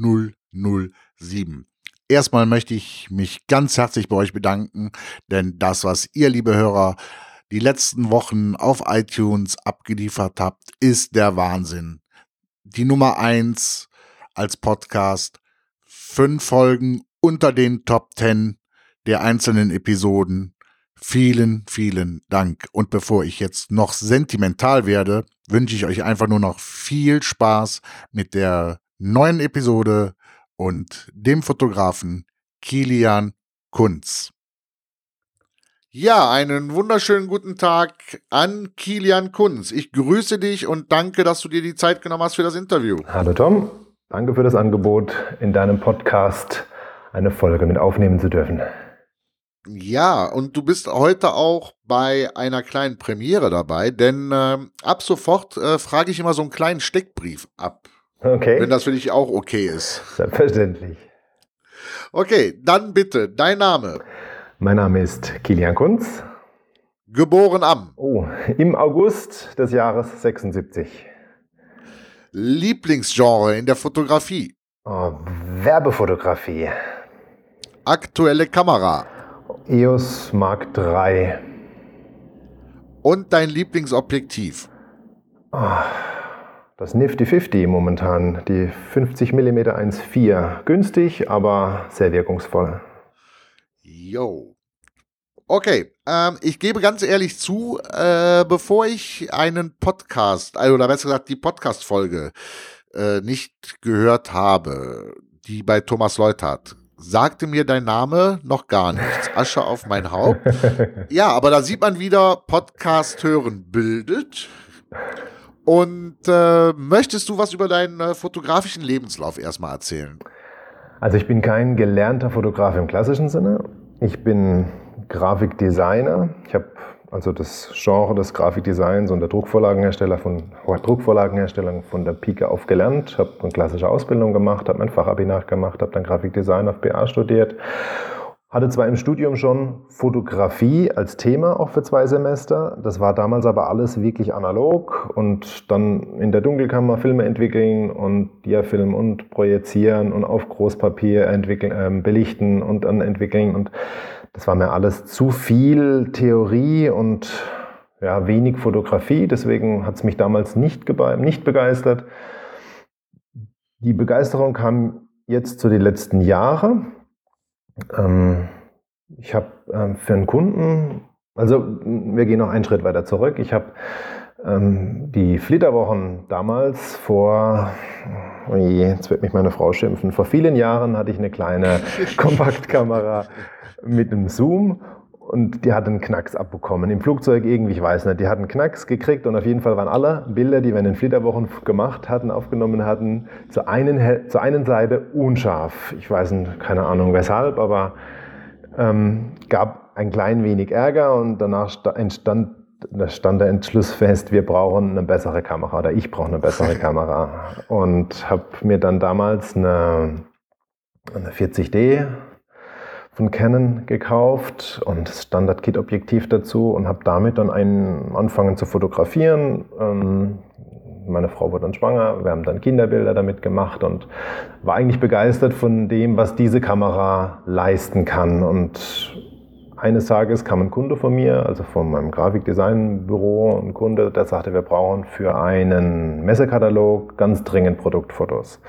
0007. Erstmal möchte ich mich ganz herzlich bei euch bedanken, denn das, was ihr, liebe Hörer, die letzten Wochen auf iTunes abgeliefert habt, ist der Wahnsinn. Die Nummer eins als Podcast, fünf Folgen unter den Top Ten der einzelnen Episoden. Vielen, vielen Dank. Und bevor ich jetzt noch sentimental werde, wünsche ich euch einfach nur noch viel Spaß mit der neuen Episode und dem Fotografen Kilian Kunz. Ja, einen wunderschönen guten Tag an Kilian Kunz. Ich grüße dich und danke, dass du dir die Zeit genommen hast für das Interview. Hallo Tom, danke für das Angebot, in deinem Podcast eine Folge mit aufnehmen zu dürfen. Ja, und du bist heute auch bei einer kleinen Premiere dabei, denn äh, ab sofort äh, frage ich immer so einen kleinen Steckbrief ab. Okay. Wenn das für dich auch okay ist. Selbstverständlich. Okay, dann bitte, dein Name. Mein Name ist Kilian Kunz. Geboren am. Oh, im August des Jahres 76. Lieblingsgenre in der Fotografie. Oh, Werbefotografie. Aktuelle Kamera. EOS Mark III. Und dein Lieblingsobjektiv? Oh, das Nifty 50 momentan, die 50 mm 1.4. Günstig, aber sehr wirkungsvoll. Yo. Okay, ähm, ich gebe ganz ehrlich zu, äh, bevor ich einen Podcast, also, oder besser gesagt die Podcast-Folge äh, nicht gehört habe, die bei Thomas Leuthardt sagte mir dein Name noch gar nichts. Asche auf mein Haupt. Ja, aber da sieht man wieder, Podcast hören bildet. Und äh, möchtest du was über deinen äh, fotografischen Lebenslauf erstmal erzählen? Also ich bin kein gelernter Fotograf im klassischen Sinne. Ich bin Grafikdesigner. Ich habe also das Genre des Grafikdesigns und der Druckvorlagenhersteller von Druckvorlagenherstellung von der Pike auf gelernt, habe eine klassische Ausbildung gemacht, habe mein Fachabi nachgemacht, habe dann Grafikdesign auf BA studiert. Hatte zwar im Studium schon Fotografie als Thema auch für zwei Semester, das war damals aber alles wirklich analog und dann in der Dunkelkammer Filme entwickeln und Diafilm und projizieren und auf Großpapier entwickeln, äh, belichten und dann entwickeln und das war mir alles zu viel Theorie und ja, wenig Fotografie. Deswegen hat es mich damals nicht, nicht begeistert. Die Begeisterung kam jetzt zu den letzten Jahren. Ähm, ich habe ähm, für einen Kunden, also wir gehen noch einen Schritt weiter zurück. Ich habe ähm, die Flitterwochen damals vor, oh je, jetzt wird mich meine Frau schimpfen, vor vielen Jahren hatte ich eine kleine Kompaktkamera mit einem Zoom und die hat einen Knacks abbekommen. Im Flugzeug irgendwie, ich weiß nicht, die hat einen Knacks gekriegt und auf jeden Fall waren alle Bilder, die wir in den Flitterwochen gemacht hatten, aufgenommen hatten, zur einen, zur einen Seite unscharf. Ich weiß nicht, keine Ahnung weshalb, aber ähm, gab ein klein wenig Ärger und danach entstand da stand der Entschluss fest, wir brauchen eine bessere Kamera oder ich brauche eine bessere Kamera. Und habe mir dann damals eine, eine 40D von Canon gekauft und Standard-Kit-Objektiv dazu und habe damit dann einen angefangen zu fotografieren. Ähm, meine Frau wurde dann schwanger, wir haben dann Kinderbilder damit gemacht und war eigentlich begeistert von dem, was diese Kamera leisten kann. Und eines Tages kam ein Kunde von mir, also von meinem Grafikdesignbüro, ein Kunde, der sagte, wir brauchen für einen Messekatalog ganz dringend Produktfotos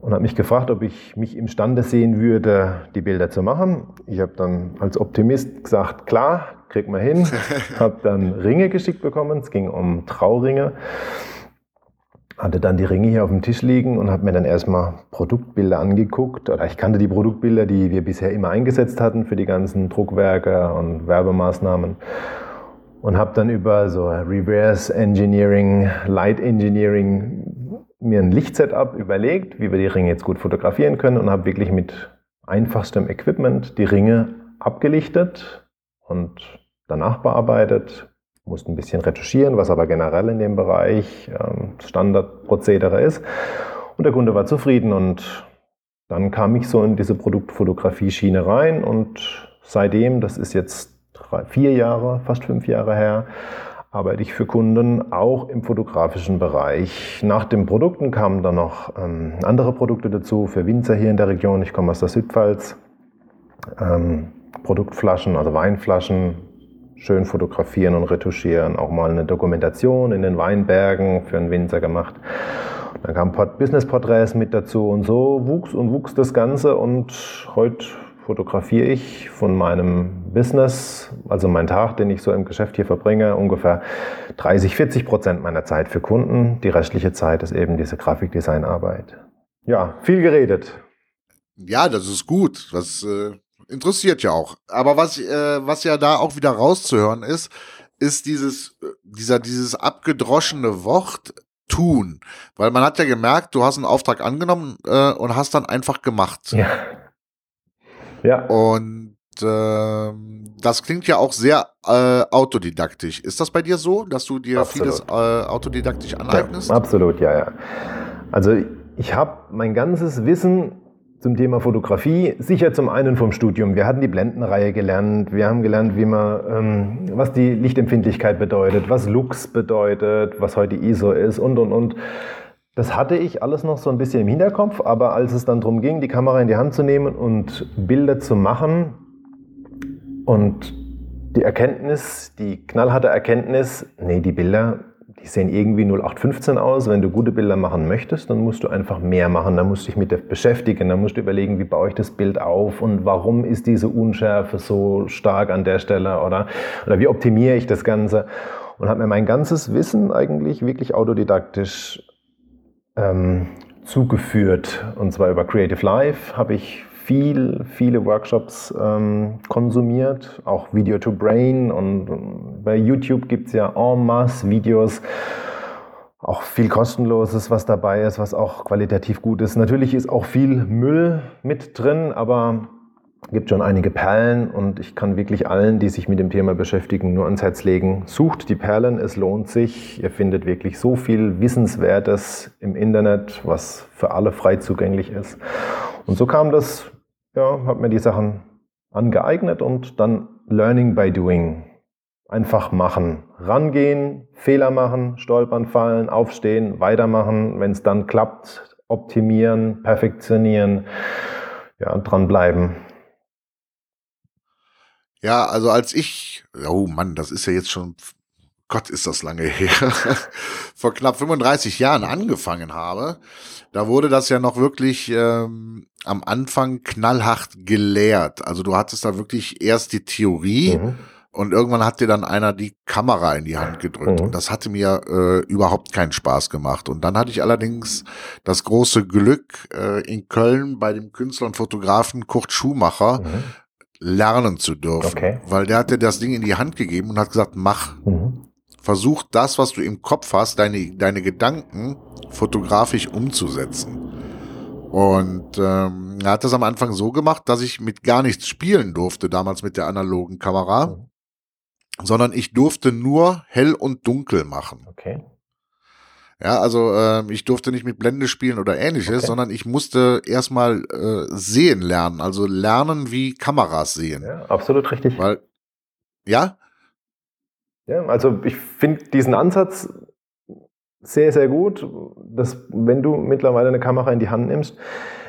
und hat mich gefragt, ob ich mich imstande sehen würde, die Bilder zu machen. Ich habe dann als Optimist gesagt, klar, krieg mal hin. habe dann Ringe geschickt bekommen. Es ging um Trauringe. Hatte dann die Ringe hier auf dem Tisch liegen und habe mir dann erstmal Produktbilder angeguckt. Oder ich kannte die Produktbilder, die wir bisher immer eingesetzt hatten für die ganzen Druckwerke und Werbemaßnahmen. Und habe dann über so Reverse Engineering, Light Engineering mir ein Lichtsetup überlegt, wie wir die Ringe jetzt gut fotografieren können und habe wirklich mit einfachstem Equipment die Ringe abgelichtet und danach bearbeitet. Musste ein bisschen retuschieren, was aber generell in dem Bereich ähm, Standardprozedere ist. Und der Kunde war zufrieden und dann kam ich so in diese Produktfotografie-Schiene rein und seitdem, das ist jetzt drei, vier Jahre, fast fünf Jahre her, arbeite ich für Kunden auch im fotografischen Bereich. Nach den Produkten kamen dann noch ähm, andere Produkte dazu für Winzer hier in der Region. Ich komme aus der Südpfalz. Ähm, Produktflaschen, also Weinflaschen, schön fotografieren und retuschieren. Auch mal eine Dokumentation in den Weinbergen für einen Winzer gemacht. Dann kamen Business-Porträts mit dazu und so wuchs und wuchs das Ganze und heute fotografiere ich von meinem Business, also mein Tag, den ich so im Geschäft hier verbringe, ungefähr 30, 40 Prozent meiner Zeit für Kunden. Die restliche Zeit ist eben diese Grafikdesignarbeit. Ja, viel geredet. Ja, das ist gut. Das äh, interessiert ja auch. Aber was, äh, was ja da auch wieder rauszuhören ist, ist dieses, äh, dieser, dieses abgedroschene Wort tun. Weil man hat ja gemerkt, du hast einen Auftrag angenommen äh, und hast dann einfach gemacht. Ja. Ja. Und äh, das klingt ja auch sehr äh, autodidaktisch. Ist das bei dir so, dass du dir absolut. vieles äh, autodidaktisch aneignest? Ja, absolut, ja, ja. Also ich habe mein ganzes Wissen zum Thema Fotografie sicher zum einen vom Studium. Wir hatten die Blendenreihe gelernt. Wir haben gelernt, wie man, ähm, was die Lichtempfindlichkeit bedeutet, was Lux bedeutet, was heute ISO ist und und und. Das hatte ich alles noch so ein bisschen im Hinterkopf, aber als es dann darum ging, die Kamera in die Hand zu nehmen und Bilder zu machen und die Erkenntnis, die knallharte Erkenntnis, nee, die Bilder, die sehen irgendwie 0815 aus. Wenn du gute Bilder machen möchtest, dann musst du einfach mehr machen. Dann musst du dich mit beschäftigen. Dann musst du überlegen, wie baue ich das Bild auf und warum ist diese Unschärfe so stark an der Stelle oder, oder wie optimiere ich das Ganze. Und habe mir mein ganzes Wissen eigentlich wirklich autodidaktisch ähm, zugeführt. Und zwar über Creative Life habe ich viel, viele Workshops ähm, konsumiert, auch Video to Brain und bei YouTube gibt es ja en masse Videos, auch viel kostenloses, was dabei ist, was auch qualitativ gut ist. Natürlich ist auch viel Müll mit drin, aber gibt schon einige Perlen und ich kann wirklich allen, die sich mit dem Thema beschäftigen, nur ans Herz legen. Sucht die Perlen, es lohnt sich. Ihr findet wirklich so viel Wissenswertes im Internet, was für alle frei zugänglich ist. Und so kam das, ja, habe mir die Sachen angeeignet und dann Learning by Doing. Einfach machen, rangehen, Fehler machen, stolpern, fallen, aufstehen, weitermachen. Wenn es dann klappt, optimieren, perfektionieren, ja, dranbleiben. Ja, also als ich, oh Mann, das ist ja jetzt schon, Gott, ist das lange her, vor knapp 35 Jahren angefangen habe, da wurde das ja noch wirklich ähm, am Anfang knallhart gelehrt. Also du hattest da wirklich erst die Theorie mhm. und irgendwann hat dir dann einer die Kamera in die Hand gedrückt. Mhm. Und das hatte mir äh, überhaupt keinen Spaß gemacht. Und dann hatte ich allerdings das große Glück, äh, in Köln bei dem Künstler und Fotografen Kurt Schumacher mhm lernen zu dürfen. Okay. Weil der hat dir das Ding in die Hand gegeben und hat gesagt, mach. Mhm. Versuch das, was du im Kopf hast, deine, deine Gedanken fotografisch umzusetzen. Und ähm, er hat das am Anfang so gemacht, dass ich mit gar nichts spielen durfte, damals mit der analogen Kamera, mhm. sondern ich durfte nur hell und dunkel machen. Okay. Ja, also äh, ich durfte nicht mit Blende spielen oder ähnliches, okay. sondern ich musste erstmal äh, sehen lernen, also lernen, wie Kameras sehen. Ja, absolut richtig. Weil, ja? Ja, also ich finde diesen Ansatz sehr, sehr gut, dass wenn du mittlerweile eine Kamera in die Hand nimmst,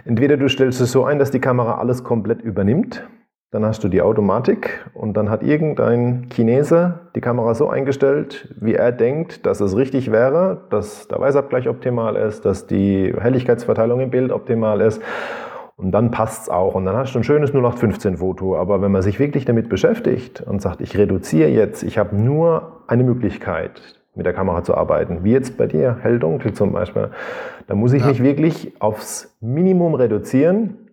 entweder du stellst es so ein, dass die Kamera alles komplett übernimmt, dann hast du die Automatik und dann hat irgendein Chinese die Kamera so eingestellt, wie er denkt, dass es richtig wäre, dass der Weißabgleich optimal ist, dass die Helligkeitsverteilung im Bild optimal ist. Und dann passt es auch. Und dann hast du ein schönes 0815-Foto. Aber wenn man sich wirklich damit beschäftigt und sagt, ich reduziere jetzt, ich habe nur eine Möglichkeit, mit der Kamera zu arbeiten, wie jetzt bei dir, hell-dunkel zum Beispiel, dann muss ich ja. mich wirklich aufs Minimum reduzieren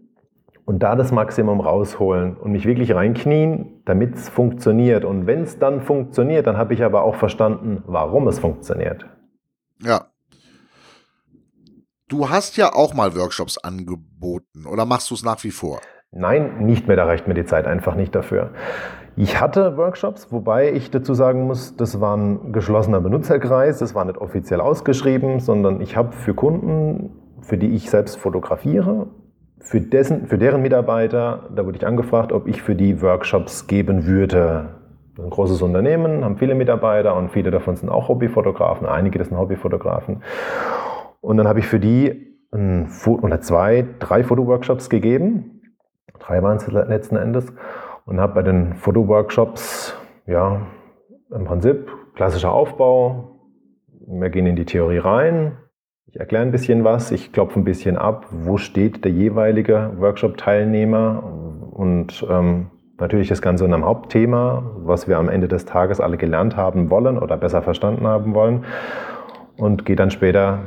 und da das Maximum rausholen und mich wirklich reinknien, damit es funktioniert. Und wenn es dann funktioniert, dann habe ich aber auch verstanden, warum es funktioniert. Ja. du hast ja auch mal Workshops angeboten oder machst du es nach wie vor? Nein, nicht mehr, da reicht mir die Zeit einfach nicht dafür. Ich hatte Workshops, wobei ich dazu sagen muss, das war ein geschlossener Benutzerkreis, das war nicht offiziell ausgeschrieben, sondern ich habe für Kunden, für die ich selbst fotografiere, für, dessen, für deren Mitarbeiter, da wurde ich angefragt, ob ich für die Workshops geben würde. Ein großes Unternehmen, haben viele Mitarbeiter und viele davon sind auch Hobbyfotografen, einige sind Hobbyfotografen. Und dann habe ich für die ein, oder zwei, drei Fotoworkshops gegeben. Drei waren es letzten Endes. Und habe bei den Fotoworkshops, ja, im Prinzip klassischer Aufbau. Wir gehen in die Theorie rein. Ich erkläre ein bisschen was. Ich klopfe ein bisschen ab, wo steht der jeweilige Workshop-Teilnehmer und ähm, natürlich das Ganze in einem Hauptthema, was wir am Ende des Tages alle gelernt haben wollen oder besser verstanden haben wollen. Und gehe dann später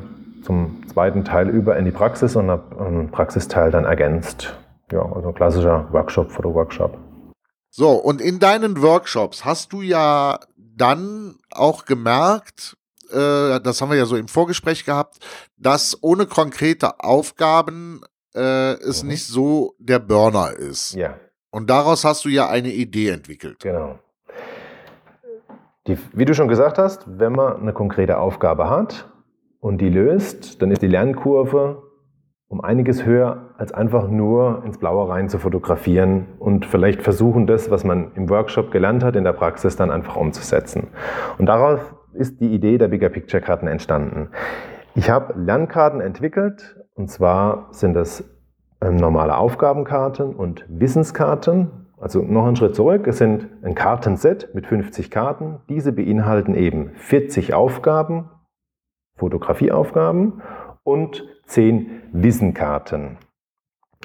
zum zweiten Teil über in die Praxis und habe einen Praxisteil dann ergänzt. Ja, also klassischer Workshop, Foto-Workshop. So, und in deinen Workshops hast du ja dann auch gemerkt, äh, das haben wir ja so im Vorgespräch gehabt, dass ohne konkrete Aufgaben äh, es mhm. nicht so der Burner ist. Ja. Und daraus hast du ja eine Idee entwickelt. Genau. Die, wie du schon gesagt hast, wenn man eine konkrete Aufgabe hat und die löst, dann ist die Lernkurve um einiges höher, als einfach nur ins Blaue rein zu fotografieren und vielleicht versuchen, das, was man im Workshop gelernt hat, in der Praxis dann einfach umzusetzen. Und darauf ist die Idee der Bigger Picture Karten entstanden. Ich habe Lernkarten entwickelt und zwar sind das ähm, normale Aufgabenkarten und Wissenskarten. Also noch einen Schritt zurück. Es sind ein Kartenset mit 50 Karten. Diese beinhalten eben 40 Aufgaben, Fotografieaufgaben und 10 Wissenkarten.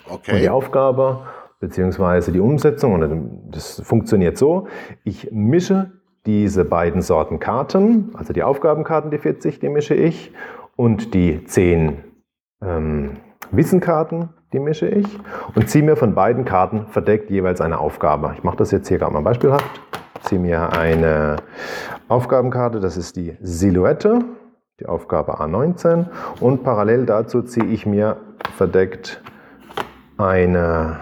Okay. Und die Aufgabe bzw. die Umsetzung, das funktioniert so, ich mische diese beiden Sorten Karten, also die Aufgabenkarten, die 40, die mische ich, und die 10 ähm, Wissenkarten, die mische ich, und ziehe mir von beiden Karten verdeckt jeweils eine Aufgabe. Ich mache das jetzt hier gerade mal beispielhaft. Ziehe mir eine Aufgabenkarte, das ist die Silhouette, die Aufgabe A19 und parallel dazu ziehe ich mir verdeckt eine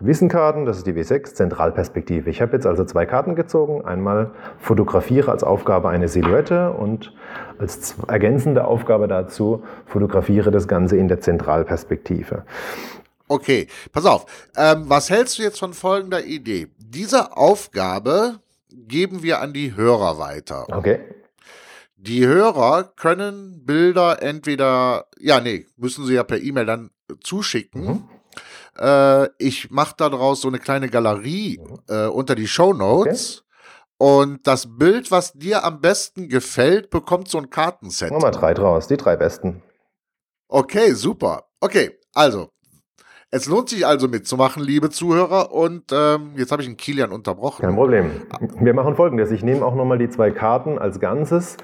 Wissenkarten, das ist die W6, Zentralperspektive. Ich habe jetzt also zwei Karten gezogen. Einmal fotografiere als Aufgabe eine Silhouette und als ergänzende Aufgabe dazu fotografiere das Ganze in der Zentralperspektive. Okay, pass auf. Ähm, was hältst du jetzt von folgender Idee? Diese Aufgabe geben wir an die Hörer weiter. Okay. Die Hörer können Bilder entweder, ja, nee, müssen sie ja per E-Mail dann zuschicken. Mhm. Äh, ich mache daraus so eine kleine Galerie mhm. äh, unter die Show Notes. Okay. Und das Bild, was dir am besten gefällt, bekommt so ein Kartenset. Mach mal drei draus, die drei besten. Okay, super. Okay, also, es lohnt sich also mitzumachen, liebe Zuhörer. Und ähm, jetzt habe ich einen Kilian unterbrochen. Kein Problem. Wir machen folgendes. Ich nehme auch nochmal die zwei Karten als Ganzes.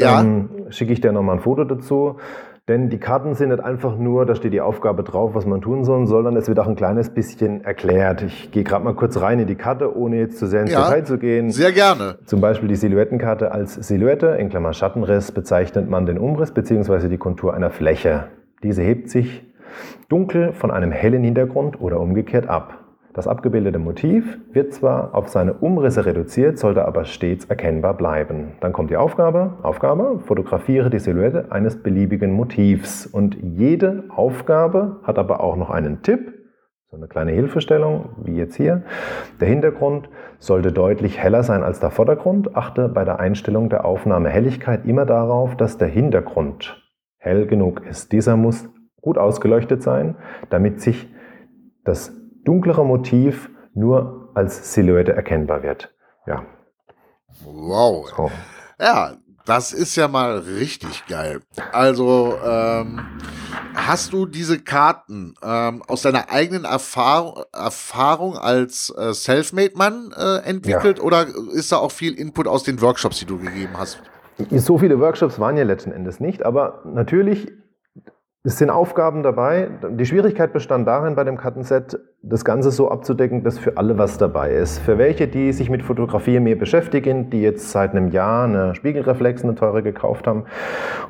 Ja. Dann schicke ich dir nochmal ein Foto dazu. Denn die Karten sind nicht einfach nur, da steht die Aufgabe drauf, was man tun soll, sondern es wird auch ein kleines bisschen erklärt. Ich gehe gerade mal kurz rein in die Karte, ohne jetzt zu sehr ins ja, Detail zu gehen. Sehr gerne. Zum Beispiel die Silhouettenkarte als Silhouette, in Klammer Schattenriss, bezeichnet man den Umriss bzw. die Kontur einer Fläche. Diese hebt sich dunkel von einem hellen Hintergrund oder umgekehrt ab. Das abgebildete Motiv wird zwar auf seine Umrisse reduziert, sollte aber stets erkennbar bleiben. Dann kommt die Aufgabe. Aufgabe, fotografiere die Silhouette eines beliebigen Motivs. Und jede Aufgabe hat aber auch noch einen Tipp, so eine kleine Hilfestellung, wie jetzt hier. Der Hintergrund sollte deutlich heller sein als der Vordergrund. Achte bei der Einstellung der Aufnahme Helligkeit immer darauf, dass der Hintergrund hell genug ist. Dieser muss gut ausgeleuchtet sein, damit sich das dunklere Motiv nur als Silhouette erkennbar wird. Ja. Wow. So. Ja, das ist ja mal richtig geil. Also, ähm, hast du diese Karten ähm, aus deiner eigenen Erfahrung, Erfahrung als äh, Selfmade-Mann äh, entwickelt ja. oder ist da auch viel Input aus den Workshops, die du gegeben hast? So viele Workshops waren ja letzten Endes nicht, aber natürlich es sind Aufgaben dabei. Die Schwierigkeit bestand darin, bei dem Kartenset das Ganze so abzudecken, dass für alle was dabei ist. Für welche, die sich mit Fotografie mehr beschäftigen, die jetzt seit einem Jahr eine Spiegelreflex, eine teure gekauft haben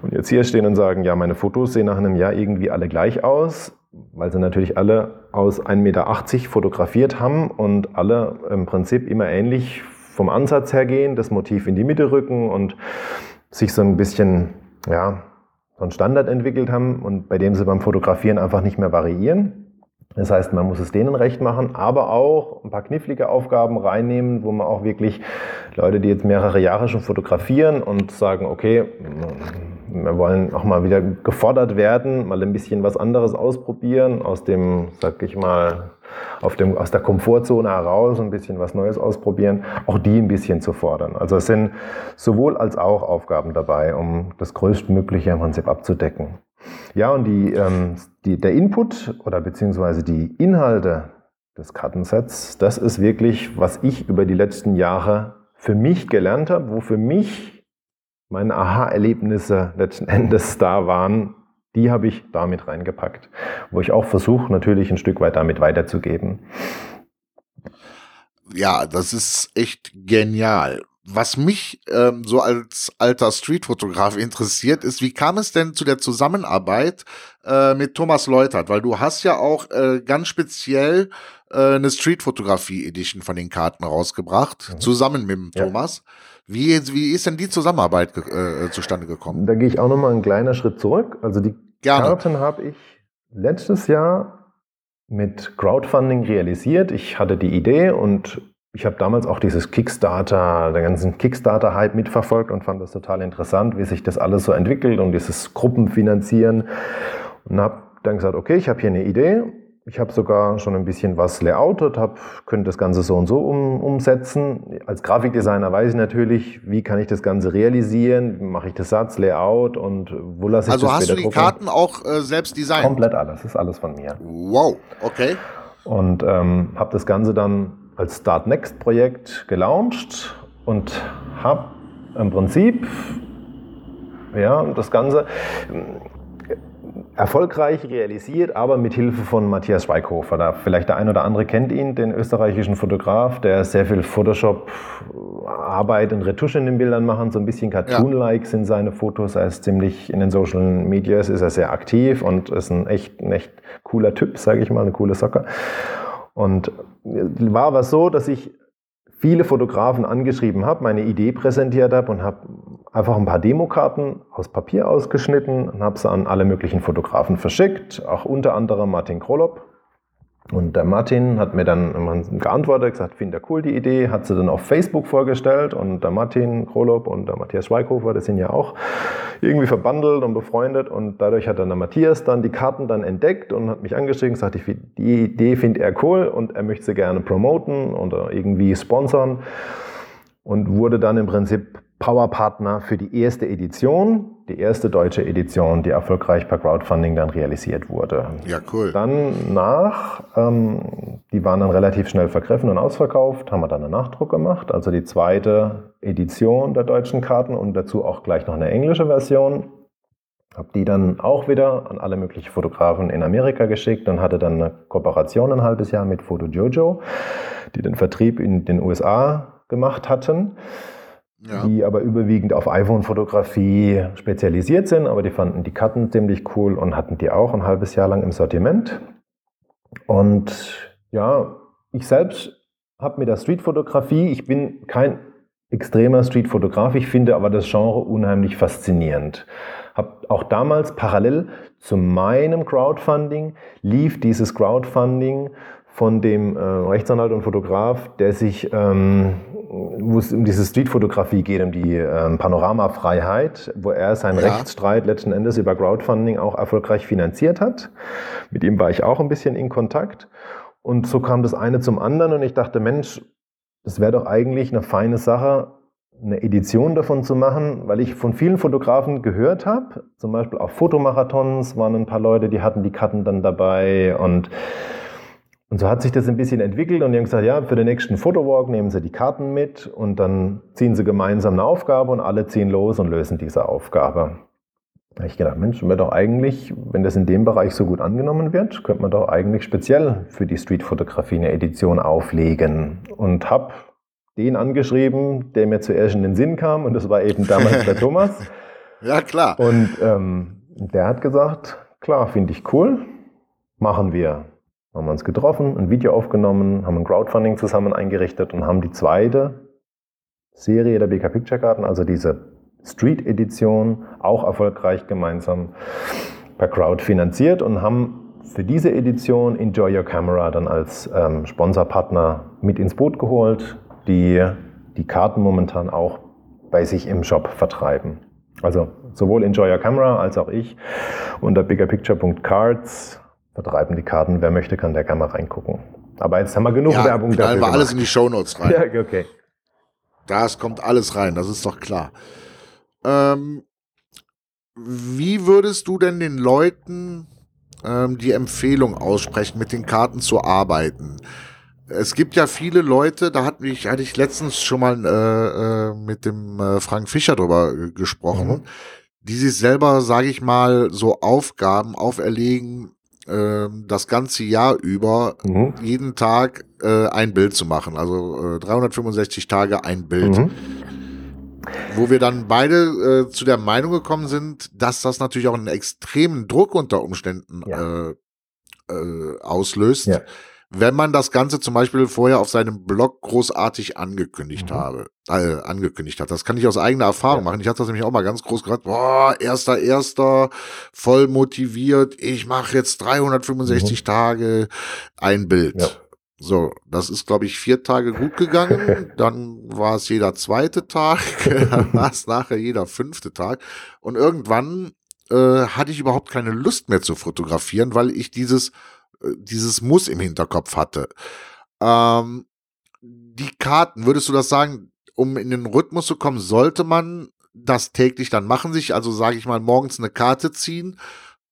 und jetzt hier stehen und sagen, ja, meine Fotos sehen nach einem Jahr irgendwie alle gleich aus, weil sie natürlich alle aus 1,80 Meter fotografiert haben und alle im Prinzip immer ähnlich vom Ansatz her gehen, das Motiv in die Mitte rücken und sich so ein bisschen, ja, so einen Standard entwickelt haben und bei dem sie beim Fotografieren einfach nicht mehr variieren. Das heißt, man muss es denen recht machen, aber auch ein paar knifflige Aufgaben reinnehmen, wo man auch wirklich Leute, die jetzt mehrere Jahre schon fotografieren und sagen, okay, wir wollen auch mal wieder gefordert werden, mal ein bisschen was anderes ausprobieren, aus dem, sag ich mal, dem, aus der Komfortzone heraus ein bisschen was Neues ausprobieren, auch die ein bisschen zu fordern. Also es sind sowohl als auch Aufgaben dabei, um das Größtmögliche im Prinzip abzudecken. Ja, und die, ähm, die, der Input oder beziehungsweise die Inhalte des Kartensets, das ist wirklich, was ich über die letzten Jahre für mich gelernt habe, wo für mich meine Aha-Erlebnisse letzten Endes da waren, die habe ich damit reingepackt, wo ich auch versuche, natürlich ein Stück weit damit weiterzugeben. Ja, das ist echt genial. Was mich ähm, so als alter Streetfotograf interessiert, ist, wie kam es denn zu der Zusammenarbeit äh, mit Thomas Leutert? Weil du hast ja auch äh, ganz speziell äh, eine Streetfotografie-Edition von den Karten rausgebracht, mhm. zusammen mit dem ja. Thomas. Wie, wie ist denn die Zusammenarbeit äh, zustande gekommen? Da gehe ich auch nochmal einen kleinen Schritt zurück. Also die Gerne. Karten habe ich letztes Jahr mit Crowdfunding realisiert. Ich hatte die Idee und ich habe damals auch dieses Kickstarter, den ganzen Kickstarter-Hype mitverfolgt und fand das total interessant, wie sich das alles so entwickelt und dieses Gruppenfinanzieren. Und habe dann gesagt, okay, ich habe hier eine Idee ich habe sogar schon ein bisschen was layoutet, hab, könnte das Ganze so und so um, umsetzen. Als Grafikdesigner weiß ich natürlich, wie kann ich das Ganze realisieren, wie mache ich das Satz, Layout und wo lasse ich also das Also hast du die drucken. Karten auch äh, selbst designt? Komplett alles, das ist alles von mir. Wow, okay. Und ähm, habe das Ganze dann als Start Next Projekt gelauncht und habe im Prinzip ja, das Ganze erfolgreich realisiert, aber mit Hilfe von Matthias Schweighofer. Da vielleicht der ein oder andere kennt ihn, den österreichischen Fotograf, der sehr viel Photoshop-Arbeit und Retusche in den Bildern macht, so ein bisschen Cartoon-like ja. sind seine Fotos. Er ist ziemlich in den Social Medias, ist er sehr aktiv und ist ein echt, ein echt cooler Typ, sage ich mal, eine coole Socke. Und war aber so, dass ich viele Fotografen angeschrieben habe, meine Idee präsentiert habe und habe einfach ein paar Demokarten aus Papier ausgeschnitten und habe sie an alle möglichen Fotografen verschickt, auch unter anderem Martin Krolop. Und der Martin hat mir dann geantwortet, gesagt, finde er cool die Idee, hat sie dann auf Facebook vorgestellt. Und der Martin Krolop und der Matthias Schweighofer, das sind ja auch irgendwie verbandelt und befreundet. Und dadurch hat dann der Matthias dann die Karten dann entdeckt und hat mich angeschrieben, gesagt, die Idee findet er cool und er möchte sie gerne promoten oder irgendwie sponsern. Und wurde dann im Prinzip Powerpartner für die erste Edition, die erste deutsche Edition, die erfolgreich per Crowdfunding dann realisiert wurde. Ja, cool. Dann nach, ähm, die waren dann relativ schnell vergriffen und ausverkauft, haben wir dann einen Nachdruck gemacht, also die zweite Edition der deutschen Karten und dazu auch gleich noch eine englische Version. Habe die dann auch wieder an alle möglichen Fotografen in Amerika geschickt und hatte dann eine Kooperation ein halbes Jahr mit Foto Jojo, die den Vertrieb in den USA gemacht hatten ja. die aber überwiegend auf iPhone-Fotografie spezialisiert sind, aber die fanden die Karten ziemlich cool und hatten die auch ein halbes Jahr lang im Sortiment. Und ja, ich selbst habe mit der Streetfotografie, ich bin kein extremer Streetfotograf, ich finde aber das Genre unheimlich faszinierend. Hab auch damals parallel zu meinem Crowdfunding lief dieses Crowdfunding von dem äh, Rechtsanwalt und Fotograf, der sich ähm, wo es um diese Streetfotografie geht, um die ähm, Panoramafreiheit, wo er seinen ja. Rechtsstreit letzten Endes über Crowdfunding auch erfolgreich finanziert hat. Mit ihm war ich auch ein bisschen in Kontakt. Und so kam das eine zum anderen und ich dachte, Mensch, das wäre doch eigentlich eine feine Sache, eine Edition davon zu machen, weil ich von vielen Fotografen gehört habe, zum Beispiel auf Fotomarathons waren ein paar Leute, die hatten die Karten dann dabei und und so hat sich das ein bisschen entwickelt und die haben gesagt, ja, für den nächsten Fotowalk nehmen sie die Karten mit und dann ziehen sie gemeinsam eine Aufgabe und alle ziehen los und lösen diese Aufgabe. Da habe ich gedacht, Mensch, wäre doch eigentlich, wenn das in dem Bereich so gut angenommen wird, könnte man doch eigentlich speziell für die Streetfotografie eine Edition auflegen. Und habe den angeschrieben, der mir zuerst in den Sinn kam, und das war eben damals der Thomas. Ja, klar. Und ähm, der hat gesagt, klar, finde ich cool, machen wir. Haben wir uns getroffen, ein Video aufgenommen, haben ein Crowdfunding zusammen eingerichtet und haben die zweite Serie der BK Picture Garden, also diese Street-Edition, auch erfolgreich gemeinsam per Crowd finanziert und haben für diese Edition Enjoy Your Camera dann als ähm, Sponsorpartner mit ins Boot geholt, die die Karten momentan auch bei sich im Shop vertreiben. Also sowohl Enjoy Your Camera als auch ich unter biggerpicture.cards vertreiben die Karten. Wer möchte, kann da gerne mal reingucken. Aber jetzt haben wir genug ja, Werbung dafür. wir gemacht. alles in die Shownotes rein. Ja, okay. Das kommt alles rein, das ist doch klar. Ähm, wie würdest du denn den Leuten ähm, die Empfehlung aussprechen, mit den Karten zu arbeiten? Es gibt ja viele Leute, da hatte ich, hatte ich letztens schon mal äh, äh, mit dem äh, Frank Fischer drüber äh, gesprochen, Mhm. die sich selber, sage ich mal, so Aufgaben auferlegen, das ganze Jahr über Mhm. jeden Tag äh, ein Bild zu machen. Also äh, 365 Tage ein Bild. Mhm. Wo wir dann beide äh, zu der Meinung gekommen sind, dass das natürlich auch einen extremen Druck unter Umständen Ja. äh, äh, auslöst, Ja. Wenn man das Ganze zum Beispiel vorher auf seinem Blog großartig angekündigt Mhm. habe, äh, angekündigt hat. Das kann ich aus eigener Erfahrung Ja. machen. Ich hatte das nämlich auch mal ganz groß gesagt, boah, erster, erster, voll motiviert, ich mache jetzt 365 Tage ein Bild. Mhm. Ja. So, das ist, glaube ich, vier Tage gut gegangen. Dann war es jeder zweite Tag, dann war es nachher jeder fünfte Tag. Und irgendwann äh, hatte ich überhaupt keine Lust mehr zu fotografieren, weil ich dieses, dieses Muss im Hinterkopf hatte. Ähm, die Karten, würdest du das sagen, um in den Rhythmus zu kommen, sollte man das täglich dann machen, sich also, sage ich mal, morgens eine Karte ziehen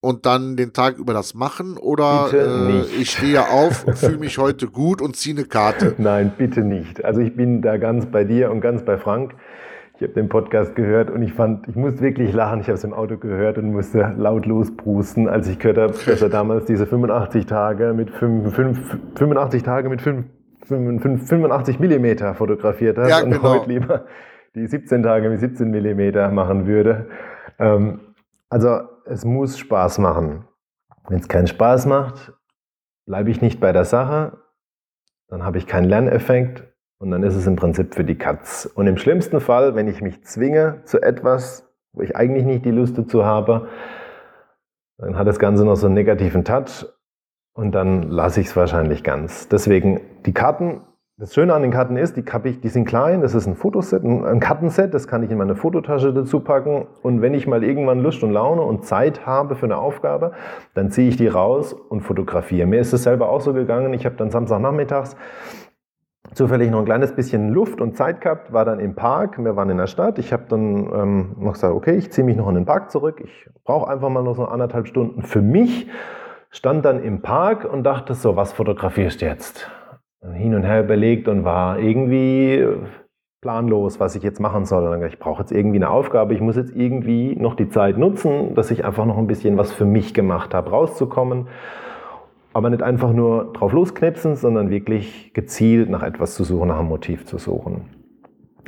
und dann den Tag über das machen? Oder äh, ich stehe auf, fühle mich heute gut und ziehe eine Karte? Nein, bitte nicht. Also ich bin da ganz bei dir und ganz bei Frank. Ich habe den Podcast gehört und ich fand, ich musste wirklich lachen. Ich habe es im Auto gehört und musste laut losbrusten, als ich gehört habe, dass er damals diese 85 Tage mit 5, 5, 85 Tage mit 5, 5, 85 Millimeter fotografiert hat Ja, und genau. heute lieber die 17 Tage mit 17 Millimeter machen würde. Ähm, also es muss Spaß machen. Wenn es keinen Spaß macht, bleibe ich nicht bei der Sache, dann habe ich keinen Lerneffekt und dann ist es im Prinzip für die Katz. Und im schlimmsten Fall, wenn ich mich zwinge zu etwas, wo ich eigentlich nicht die Lust dazu habe, dann hat das Ganze noch so einen negativen Touch und dann lasse ich es wahrscheinlich ganz. Deswegen die Karten, das Schöne an den Karten ist, die, ich, die sind klein, das ist ein Fotoset, ein Kartenset, das kann ich in meine Fototasche dazu packen und wenn ich mal irgendwann Lust und Laune und Zeit habe für eine Aufgabe, dann ziehe ich die raus und fotografiere. Mir ist es selber auch so gegangen, ich habe dann Samstagnachmittags zufällig noch ein kleines bisschen Luft und Zeit gehabt, war dann im Park, wir waren in der Stadt. Ich habe dann ähm, noch gesagt, okay, ich ziehe mich noch in den Park zurück. Ich brauche einfach mal noch so anderthalb Stunden für mich. Stand dann im Park und dachte so, was fotografierst du jetzt? Hin und her überlegt und war irgendwie planlos, was ich jetzt machen soll. Ich brauche jetzt irgendwie eine Aufgabe. Ich muss jetzt irgendwie noch die Zeit nutzen, dass ich einfach noch ein bisschen was für mich gemacht habe, rauszukommen aber nicht einfach nur drauf losknipsen, sondern wirklich gezielt nach etwas zu suchen, nach einem Motiv zu suchen.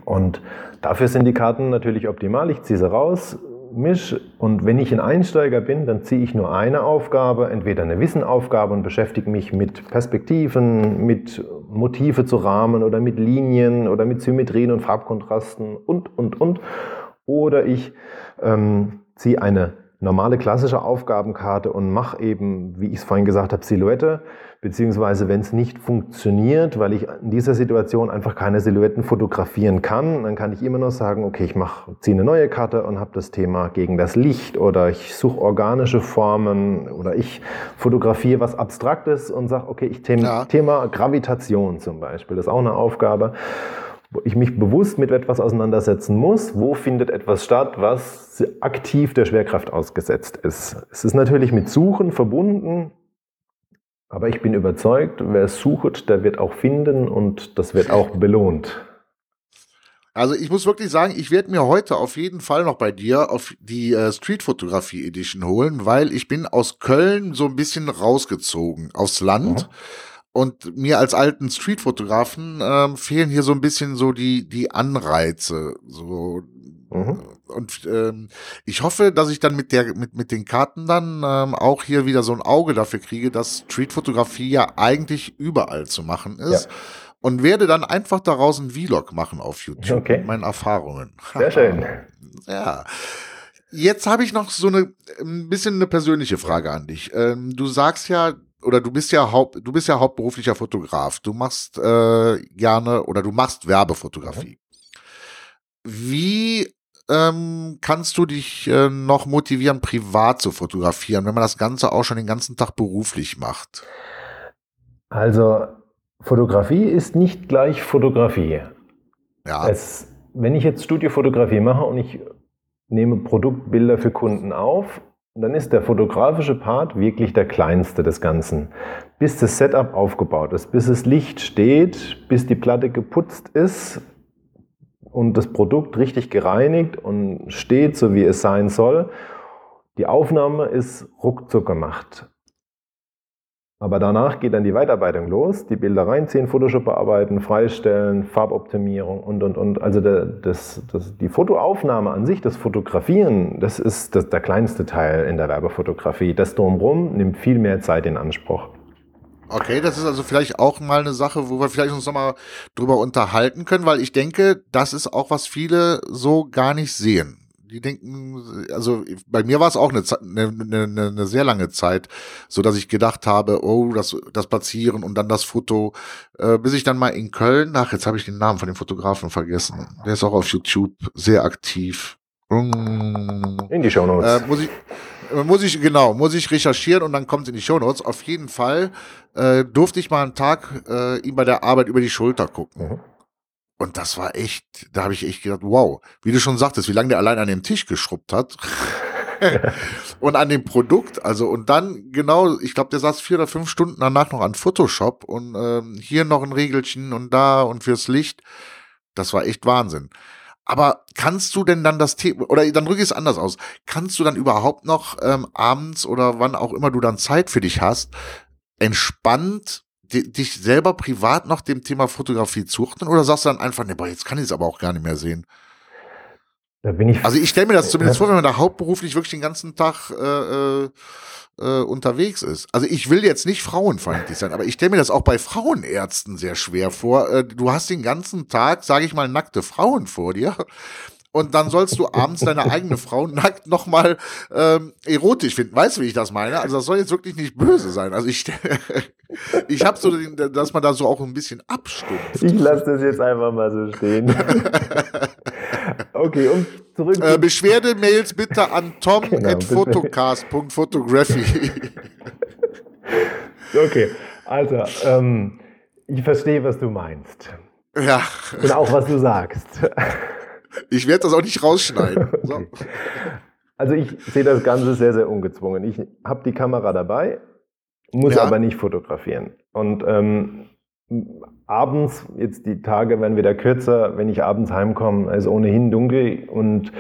Und dafür sind die Karten natürlich optimal. Ich ziehe sie raus, misch und wenn ich ein Einsteiger bin, dann ziehe ich nur eine Aufgabe, entweder eine Wissenaufgabe und beschäftige mich mit Perspektiven, mit Motive zu rahmen oder mit Linien oder mit Symmetrien und Farbkontrasten und, und, und. Oder ich ähm, ziehe eine normale klassische Aufgabenkarte und mache eben, wie ich es vorhin gesagt habe, Silhouette, beziehungsweise wenn es nicht funktioniert, weil ich in dieser Situation einfach keine Silhouetten fotografieren kann, dann kann ich immer noch sagen, okay, ich mache, ziehe eine neue Karte und habe das Thema gegen das Licht oder ich suche organische Formen oder ich fotografiere was Abstraktes und sage, okay, ich Thema, Ja. Thema Gravitation zum Beispiel, das ist auch eine Aufgabe ich mich bewusst mit etwas auseinandersetzen muss. Wo findet etwas statt, was aktiv der Schwerkraft ausgesetzt ist? Es ist natürlich mit Suchen verbunden, aber ich bin überzeugt, wer sucht, der wird auch finden und das wird auch belohnt. Also ich muss wirklich sagen, ich werde mir heute auf jeden Fall noch bei dir auf die äh, Street-Fotografie Edition holen, weil ich bin aus Köln so ein bisschen rausgezogen aufs Land. Mhm. Und mir als alten Street-Fotografen ähm, fehlen hier so ein bisschen so die, die Anreize. So, mhm. Und ähm, ich hoffe, dass ich dann mit der, mit, mit den Karten dann ähm, auch hier wieder so ein Auge dafür kriege, dass Street-Fotografie ja eigentlich überall zu machen ist. Ja und werde dann einfach daraus ein Vlog machen auf YouTube okay. mit meinen Erfahrungen. Sehr schön. ja. Jetzt habe ich noch so eine ein bisschen eine persönliche Frage an dich. Ähm, du sagst ja oder du bist ja Haupt, du bist ja hauptberuflicher Fotograf. Du machst äh, gerne oder du machst Werbefotografie. Mhm. Wie ähm, kannst du dich äh, noch motivieren, privat zu fotografieren, wenn man das Ganze auch schon den ganzen Tag beruflich macht? Also Fotografie ist nicht gleich Fotografie. Ja. Es, wenn ich jetzt Studiofotografie mache und ich nehme Produktbilder für Kunden auf, dann ist der fotografische Part wirklich der kleinste des Ganzen. Bis das Setup aufgebaut ist, bis das Licht steht, bis die Platte geputzt ist und das Produkt richtig gereinigt und steht, so wie es sein soll. Die Aufnahme ist ruckzuck gemacht. Aber danach geht dann die Weiterarbeitung los, die Bilder reinziehen, Photoshop bearbeiten, freistellen, Farboptimierung und, und, und. Also der, das, das, die Fotoaufnahme an sich, das Fotografieren, das ist das, der kleinste Teil in der Werbefotografie. Das drumherum nimmt viel mehr Zeit in Anspruch. Okay, das ist also vielleicht auch mal eine Sache, wo wir vielleicht uns nochmal drüber unterhalten können, weil ich denke, das ist auch, was viele so gar nicht sehen die denken, also bei mir war es auch eine, eine, eine, eine, sehr lange Zeit, so dass ich gedacht habe, oh, das, das Platzieren und dann das Foto, äh, bis ich dann mal in Köln, ach, jetzt habe ich den Namen von dem Fotografen vergessen. Der ist auch auf YouTube sehr aktiv. In die Shownotes. Äh, muss ich, muss ich, genau, muss ich recherchieren und dann kommt es in die Shownotes. Auf jeden Fall äh, durfte ich mal einen Tag äh, ihm bei der Arbeit über die Schulter gucken. Mhm. Und das war echt, da habe ich echt gedacht, wow, wie du schon sagtest, wie lange der allein an dem Tisch geschrubbt hat. und an dem Produkt, also und dann genau, ich glaube, der saß vier oder fünf Stunden danach noch an Photoshop und ähm, hier noch ein Regelchen und da und fürs Licht. Das war echt Wahnsinn. Aber kannst du denn dann das Thema, oder dann drücke ich es anders aus, kannst du dann überhaupt noch ähm, abends oder wann auch immer du dann Zeit für dich hast, entspannt dich selber privat noch dem Thema Fotografie zuchten oder sagst du dann einfach, ne, boah, jetzt kann ich es aber auch gar nicht mehr sehen? Da bin ich. Also ich stelle mir das zumindest vor, wenn man da hauptberuflich wirklich den ganzen Tag äh, äh, äh, unterwegs ist. Also ich will jetzt nicht frauenfeindlich sein, aber ich stelle mir das auch bei Frauenärzten sehr schwer vor. Äh, du hast den ganzen Tag, sage ich mal, nackte Frauen vor dir und dann sollst du abends deine eigene Frau nackt nochmal ähm, erotisch finden. Weißt du, wie ich das meine? Also das soll jetzt wirklich nicht böse sein. Also ich, ich habe so, den, dass man da so auch ein bisschen abstumpft. Ich lasse das jetzt einfach mal so stehen. okay, um zurück. Äh, Beschwerdemails bitte an tom genau, okay, also ähm, ich verstehe, was du meinst. Ja. Und auch, was du sagst. Ich werde das auch nicht rausschneiden. Okay. So. Also ich sehe das Ganze sehr, sehr ungezwungen. Ich habe die Kamera dabei, muss ja. aber nicht fotografieren. Und ähm, abends, jetzt die Tage werden wieder kürzer, wenn ich abends heimkomme, ist ohnehin dunkel und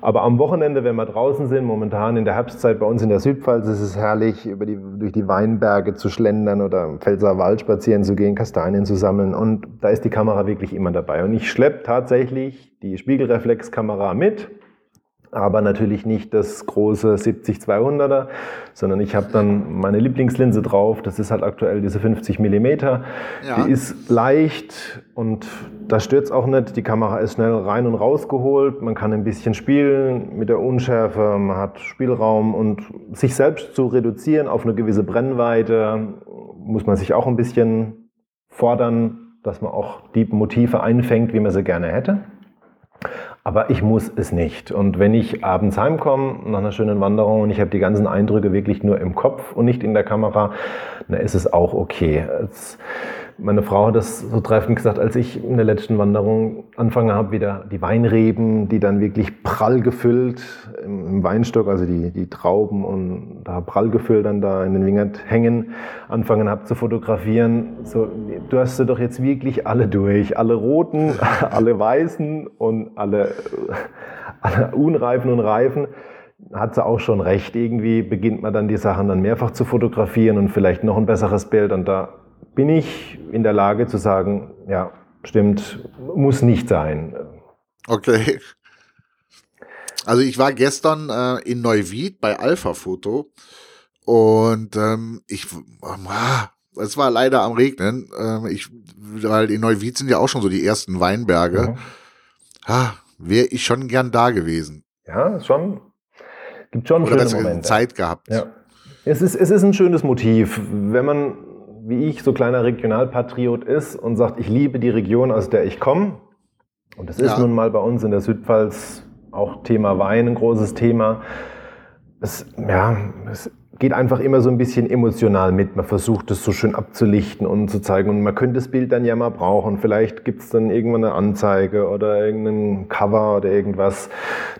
aber am Wochenende, wenn wir draußen sind, momentan in der Herbstzeit bei uns in der Südpfalz, ist es herrlich, über die, durch die Weinberge zu schlendern oder im Pfälzer Wald spazieren zu gehen, Kastanien zu sammeln. Und da ist die Kamera wirklich immer dabei. Und ich schleppe tatsächlich die Spiegelreflexkamera mit aber natürlich nicht das große 70-200er, sondern ich habe dann meine Lieblingslinse drauf. Das ist halt aktuell diese 50 mm. Ja. Die ist leicht und da stört es auch nicht. Die Kamera ist schnell rein und rausgeholt. Man kann ein bisschen spielen mit der Unschärfe. Man hat Spielraum und sich selbst zu reduzieren auf eine gewisse Brennweite muss man sich auch ein bisschen fordern, dass man auch die Motive einfängt, wie man sie gerne hätte. Aber ich muss es nicht. Und wenn ich abends heimkomme nach einer schönen Wanderung und ich habe die ganzen Eindrücke wirklich nur im Kopf und nicht in der Kamera, dann ist es auch okay. Es, Meine Frau hat das so treffend gesagt, als ich in der letzten Wanderung angefangen habe, wieder die Weinreben, die dann wirklich prall gefüllt im Weinstock, also die, die Trauben und da prall gefüllt dann da in den Wingert hängen, anfangen habe zu fotografieren. So, du hast sie doch jetzt wirklich alle durch. Alle roten, alle weißen und alle, alle unreifen und reifen hat sie auch schon recht. Irgendwie beginnt man dann die Sachen dann mehrfach zu fotografieren und vielleicht noch ein besseres Bild. Und da bin ich in der Lage zu sagen, ja, stimmt, muss nicht sein. Okay. Also ich war gestern äh, in Neuwied bei Alpha Foto und ähm, ich, ah, es war leider am Regnen. Ähm, ich, weil in Neuwied sind ja auch schon so die ersten Weinberge. Mhm. Ah, Wäre ich schon gern da gewesen. Ja, schon. Gibt schon Oder schöne Momente. Zeit gehabt. Ja. Es ist, es ist ein schönes Motiv. Wenn man wie ich so kleiner Regionalpatriot ist und sagt, ich liebe die Region, aus der ich komme. Und das ist ja. nun mal bei uns in der Südpfalz auch Thema Wein ein großes Thema. Es, ja, es geht einfach immer so ein bisschen emotional mit. Man versucht es so schön abzulichten und zu zeigen. Und man könnte das Bild dann ja mal brauchen. Vielleicht gibt es dann irgendwann eine Anzeige oder irgendein Cover oder irgendwas.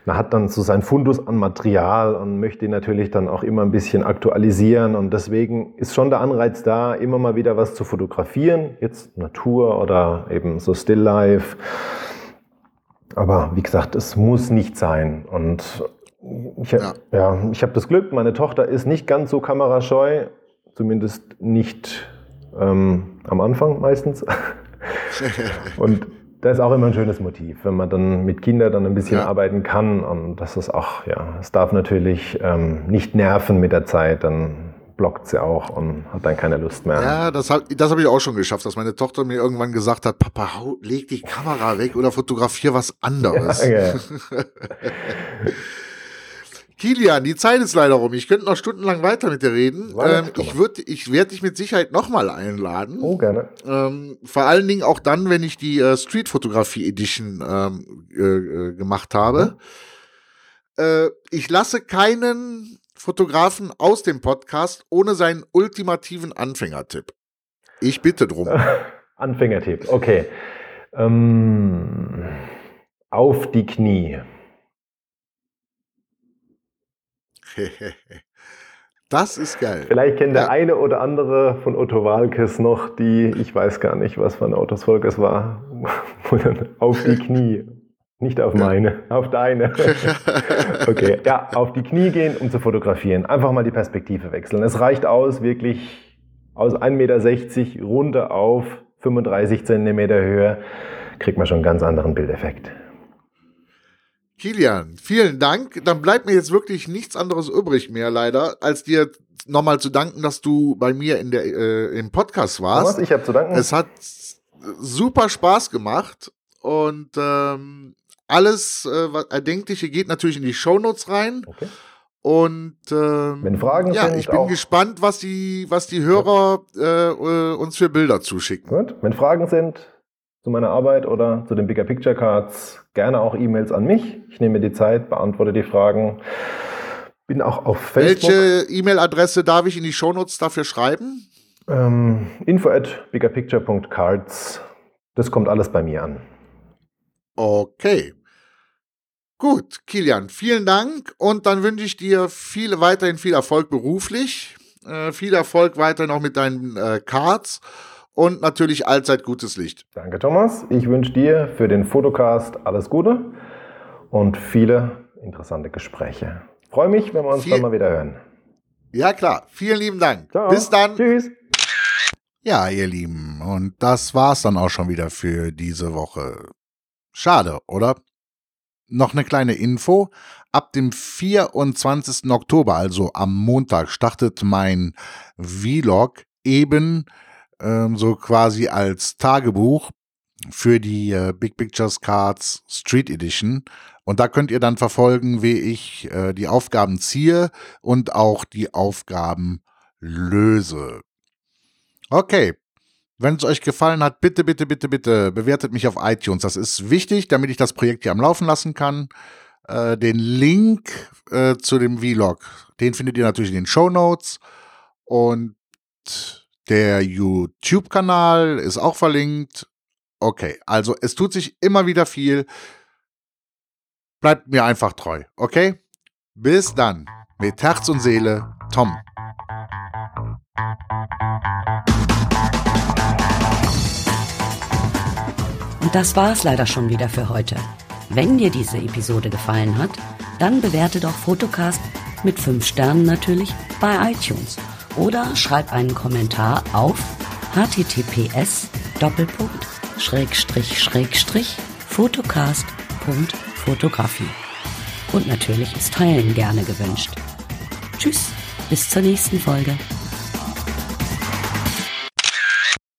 Man hat dann so sein Fundus an Material und möchte ihn natürlich dann auch immer ein bisschen aktualisieren. Und deswegen ist schon der Anreiz da, immer mal wieder was zu fotografieren. Jetzt Natur oder eben so Still Life. Aber wie gesagt, es muss nicht sein. Und ich, ja. ja, ich habe das Glück, meine Tochter ist nicht ganz so kamerascheu, zumindest nicht ähm, am Anfang meistens. und da ist auch immer ein schönes Motiv, wenn man dann mit Kindern dann ein bisschen ja. arbeiten kann. Und das ist auch, ja, es darf natürlich ähm, nicht nerven mit der Zeit, dann blockt sie auch und hat dann keine Lust mehr. Ja, das habe das hab ich auch schon geschafft, dass meine Tochter mir irgendwann gesagt hat, Papa, hau, leg die Kamera weg oder fotografier was anderes. Ja, ja. Kilian, die Zeit ist leider rum. Ich könnte noch stundenlang weiter mit dir reden. Ähm, ich würde, ich werde dich mit Sicherheit nochmal einladen. Oh, gerne. Ähm, vor allen Dingen auch dann, wenn ich die äh, Street Fotografie Edition ähm, äh, äh, gemacht habe. Mhm. Äh, ich lasse keinen Fotografen aus dem Podcast ohne seinen ultimativen Anfängertipp. Ich bitte drum. Anfängertipp, okay. Ähm, auf die Knie. Das ist geil. Vielleicht kennt ja. der eine oder andere von Otto Walkes noch die, ich weiß gar nicht, was für ein Autosvolk es war, auf die Knie. Nicht auf meine, auf deine. okay, ja, auf die Knie gehen, um zu fotografieren. Einfach mal die Perspektive wechseln. Es reicht aus, wirklich aus 1,60 Meter runter auf 35 Zentimeter Höhe, kriegt man schon einen ganz anderen Bildeffekt. Kilian, vielen Dank. Dann bleibt mir jetzt wirklich nichts anderes übrig mehr, leider, als dir nochmal zu danken, dass du bei mir in der, äh, im Podcast warst. Thomas, ich habe zu danken. Es hat super Spaß gemacht und ähm, alles äh, was Erdenkliche geht natürlich in die Shownotes rein. Okay. Und ähm, Wenn Fragen ja, sind, ich bin gespannt, was die, was die Hörer äh, äh, uns für Bilder zuschicken. Gut. Wenn Fragen sind, zu meiner Arbeit oder zu den Bigger Picture Cards, gerne auch E-Mails an mich. Ich nehme mir die Zeit, beantworte die Fragen. Bin auch auf Facebook. Welche E-Mail-Adresse darf ich in die Shownotes dafür schreiben? Ähm, info at biggerpicture.cards. Das kommt alles bei mir an. Okay. Gut, Kilian, vielen Dank und dann wünsche ich dir viel, weiterhin viel Erfolg beruflich, äh, viel Erfolg weiterhin auch mit deinen äh, Cards und natürlich allzeit gutes Licht. Danke, Thomas. Ich wünsche dir für den Fotocast alles Gute und viele interessante Gespräche. Freue mich, wenn wir uns Viel dann mal wieder hören. Ja, klar. Vielen lieben Dank. Ciao. Bis dann. Tschüss. Ja, ihr Lieben, und das war's dann auch schon wieder für diese Woche. Schade, oder? Noch eine kleine Info. Ab dem 24. Oktober, also am Montag, startet mein Vlog eben ähm, so quasi als Tagebuch für die äh, Big Pictures Cards Street Edition. Und da könnt ihr dann verfolgen, wie ich äh, die Aufgaben ziehe und auch die Aufgaben löse. Okay. Wenn es euch gefallen hat, bitte, bitte, bitte, bitte bewertet mich auf iTunes. Das ist wichtig, damit ich das Projekt hier am Laufen lassen kann. Äh, den Link äh, zu dem Vlog, den findet ihr natürlich in den Show Notes. Und Der YouTube-Kanal ist auch verlinkt. Okay, also es tut sich immer wieder viel. Bleibt mir einfach treu, okay? Bis dann. Mit Herz und Seele, Tom. Und das war es leider schon wieder für heute. Wenn dir diese Episode gefallen hat, dann bewerte doch Fotocast mit 5 Sternen natürlich bei iTunes oder schreib einen Kommentar auf https fotocast.fotografie. Und natürlich ist Teilen gerne gewünscht. Tschüss, bis zur nächsten Folge.